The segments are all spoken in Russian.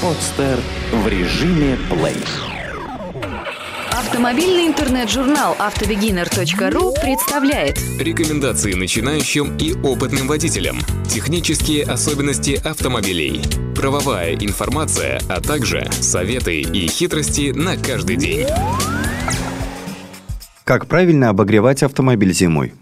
Подстер в режиме плей. Автомобильный интернет-журнал автобегинер.ру представляет Рекомендации начинающим и опытным водителям. Технические особенности автомобилей. Правовая информация, а также советы и хитрости на каждый день. Как правильно обогревать автомобиль зимой?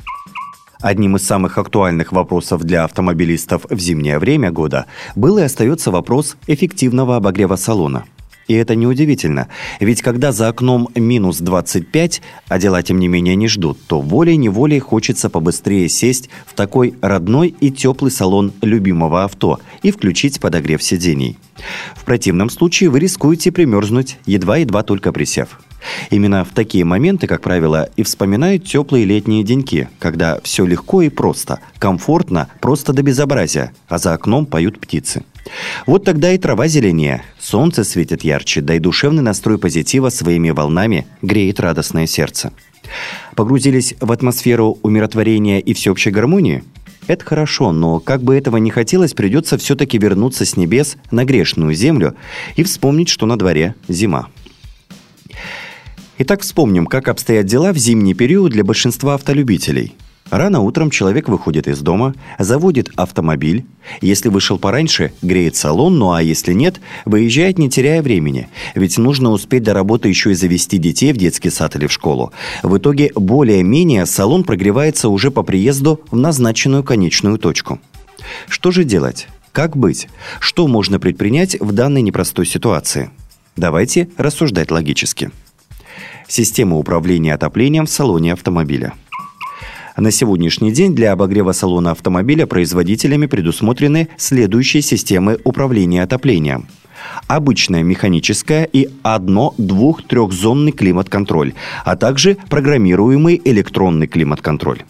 Одним из самых актуальных вопросов для автомобилистов в зимнее время года был и остается вопрос эффективного обогрева салона – и это неудивительно, ведь когда за окном минус 25, а дела тем не менее не ждут, то волей-неволей хочется побыстрее сесть в такой родной и теплый салон любимого авто и включить подогрев сидений. В противном случае вы рискуете примерзнуть, едва-едва только присев. Именно в такие моменты, как правило, и вспоминают теплые летние деньки, когда все легко и просто, комфортно, просто до безобразия, а за окном поют птицы. Вот тогда и трава зеленее, солнце светит ярче, да и душевный настрой позитива своими волнами греет радостное сердце. Погрузились в атмосферу умиротворения и всеобщей гармонии? Это хорошо, но как бы этого ни хотелось, придется все-таки вернуться с небес на грешную землю и вспомнить, что на дворе зима. Итак, вспомним, как обстоят дела в зимний период для большинства автолюбителей. Рано утром человек выходит из дома, заводит автомобиль. Если вышел пораньше, греет салон, ну а если нет, выезжает, не теряя времени. Ведь нужно успеть до работы еще и завести детей в детский сад или в школу. В итоге более-менее салон прогревается уже по приезду в назначенную конечную точку. Что же делать? Как быть? Что можно предпринять в данной непростой ситуации? Давайте рассуждать логически. Система управления отоплением в салоне автомобиля. На сегодняшний день для обогрева салона автомобиля производителями предусмотрены следующие системы управления отоплением. Обычная механическая и одно-двух-трехзонный климат-контроль, а также программируемый электронный климат-контроль.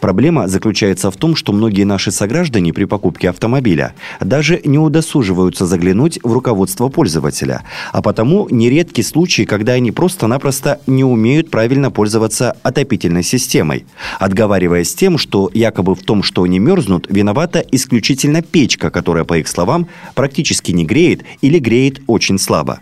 Проблема заключается в том, что многие наши сограждане при покупке автомобиля даже не удосуживаются заглянуть в руководство пользователя, а потому нередки случаи, когда они просто-напросто не умеют правильно пользоваться отопительной системой, отговариваясь тем, что якобы в том, что они мерзнут, виновата исключительно печка, которая, по их словам, практически не греет или греет очень слабо.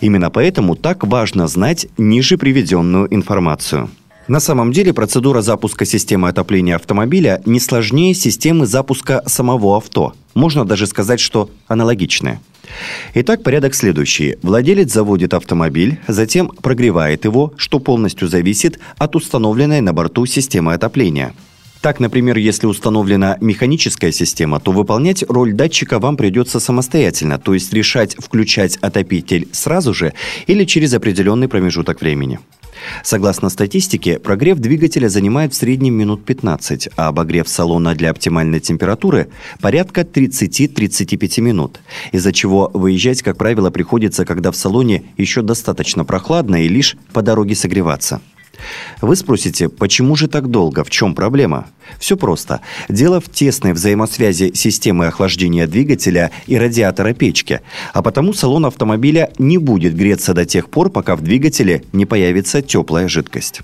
Именно поэтому так важно знать ниже приведенную информацию. На самом деле процедура запуска системы отопления автомобиля не сложнее системы запуска самого авто. Можно даже сказать, что аналогичная. Итак, порядок следующий. Владелец заводит автомобиль, затем прогревает его, что полностью зависит от установленной на борту системы отопления. Так, например, если установлена механическая система, то выполнять роль датчика вам придется самостоятельно, то есть решать, включать отопитель сразу же или через определенный промежуток времени. Согласно статистике, прогрев двигателя занимает в среднем минут 15, а обогрев салона для оптимальной температуры – порядка 30-35 минут, из-за чего выезжать, как правило, приходится, когда в салоне еще достаточно прохладно и лишь по дороге согреваться – вы спросите, почему же так долго, в чем проблема? Все просто. Дело в тесной взаимосвязи системы охлаждения двигателя и радиатора печки, а потому салон автомобиля не будет греться до тех пор, пока в двигателе не появится теплая жидкость.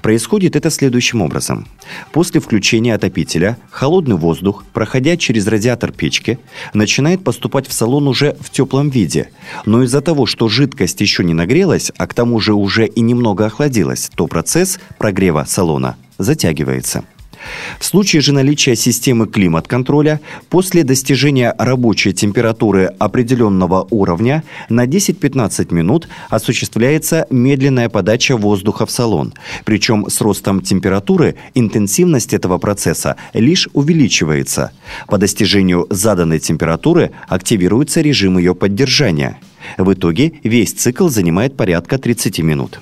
Происходит это следующим образом. После включения отопителя холодный воздух, проходя через радиатор печки, начинает поступать в салон уже в теплом виде. Но из-за того, что жидкость еще не нагрелась, а к тому же уже и немного охладилась, то процесс прогрева салона затягивается. В случае же наличия системы климат-контроля, после достижения рабочей температуры определенного уровня на 10-15 минут осуществляется медленная подача воздуха в салон. Причем с ростом температуры интенсивность этого процесса лишь увеличивается. По достижению заданной температуры активируется режим ее поддержания. В итоге весь цикл занимает порядка 30 минут.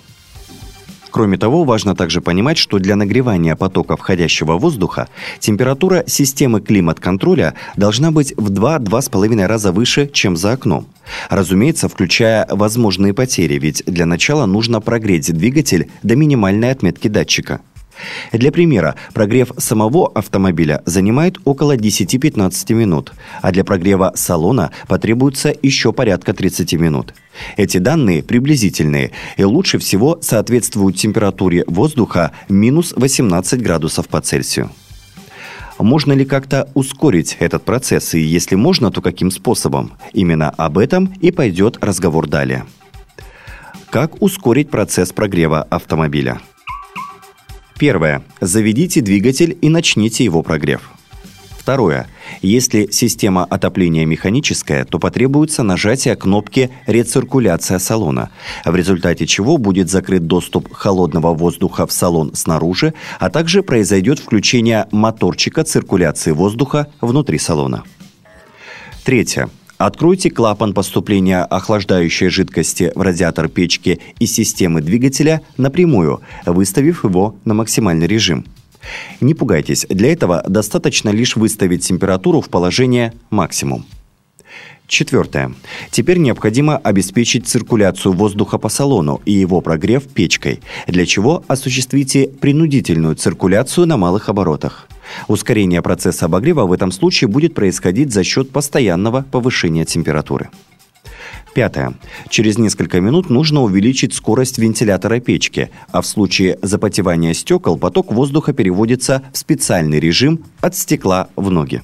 Кроме того, важно также понимать, что для нагревания потока входящего воздуха температура системы климат-контроля должна быть в 2-2,5 раза выше, чем за окном. Разумеется, включая возможные потери, ведь для начала нужно прогреть двигатель до минимальной отметки датчика – для примера, прогрев самого автомобиля занимает около 10-15 минут, а для прогрева салона потребуется еще порядка 30 минут. Эти данные приблизительные и лучше всего соответствуют температуре воздуха минус 18 градусов по Цельсию. Можно ли как-то ускорить этот процесс, и если можно, то каким способом? Именно об этом и пойдет разговор далее. Как ускорить процесс прогрева автомобиля? Первое. Заведите двигатель и начните его прогрев. Второе. Если система отопления механическая, то потребуется нажатие кнопки «Рециркуляция салона», в результате чего будет закрыт доступ холодного воздуха в салон снаружи, а также произойдет включение моторчика циркуляции воздуха внутри салона. Третье. Откройте клапан поступления охлаждающей жидкости в радиатор печки из системы двигателя напрямую, выставив его на максимальный режим – не пугайтесь, для этого достаточно лишь выставить температуру в положение максимум. Четвертое. Теперь необходимо обеспечить циркуляцию воздуха по салону и его прогрев печкой, для чего осуществите принудительную циркуляцию на малых оборотах. Ускорение процесса обогрева в этом случае будет происходить за счет постоянного повышения температуры. Пятое. Через несколько минут нужно увеличить скорость вентилятора печки, а в случае запотевания стекол поток воздуха переводится в специальный режим от стекла в ноги.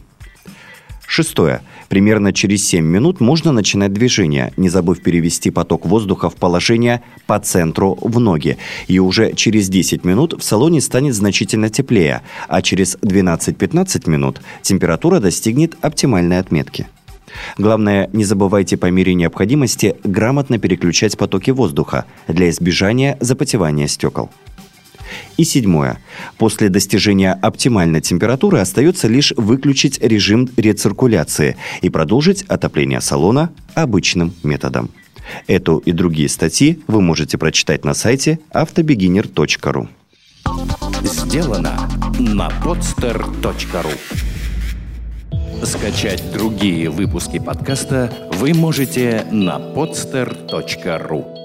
Шестое. Примерно через 7 минут можно начинать движение, не забыв перевести поток воздуха в положение по центру в ноги. И уже через 10 минут в салоне станет значительно теплее, а через 12-15 минут температура достигнет оптимальной отметки. Главное, не забывайте по мере необходимости грамотно переключать потоки воздуха для избежания запотевания стекол. И седьмое. После достижения оптимальной температуры остается лишь выключить режим рециркуляции и продолжить отопление салона обычным методом. Эту и другие статьи вы можете прочитать на сайте автобегинер.ру. Сделано на podster.ru Скачать другие выпуски подкаста вы можете на podster.ru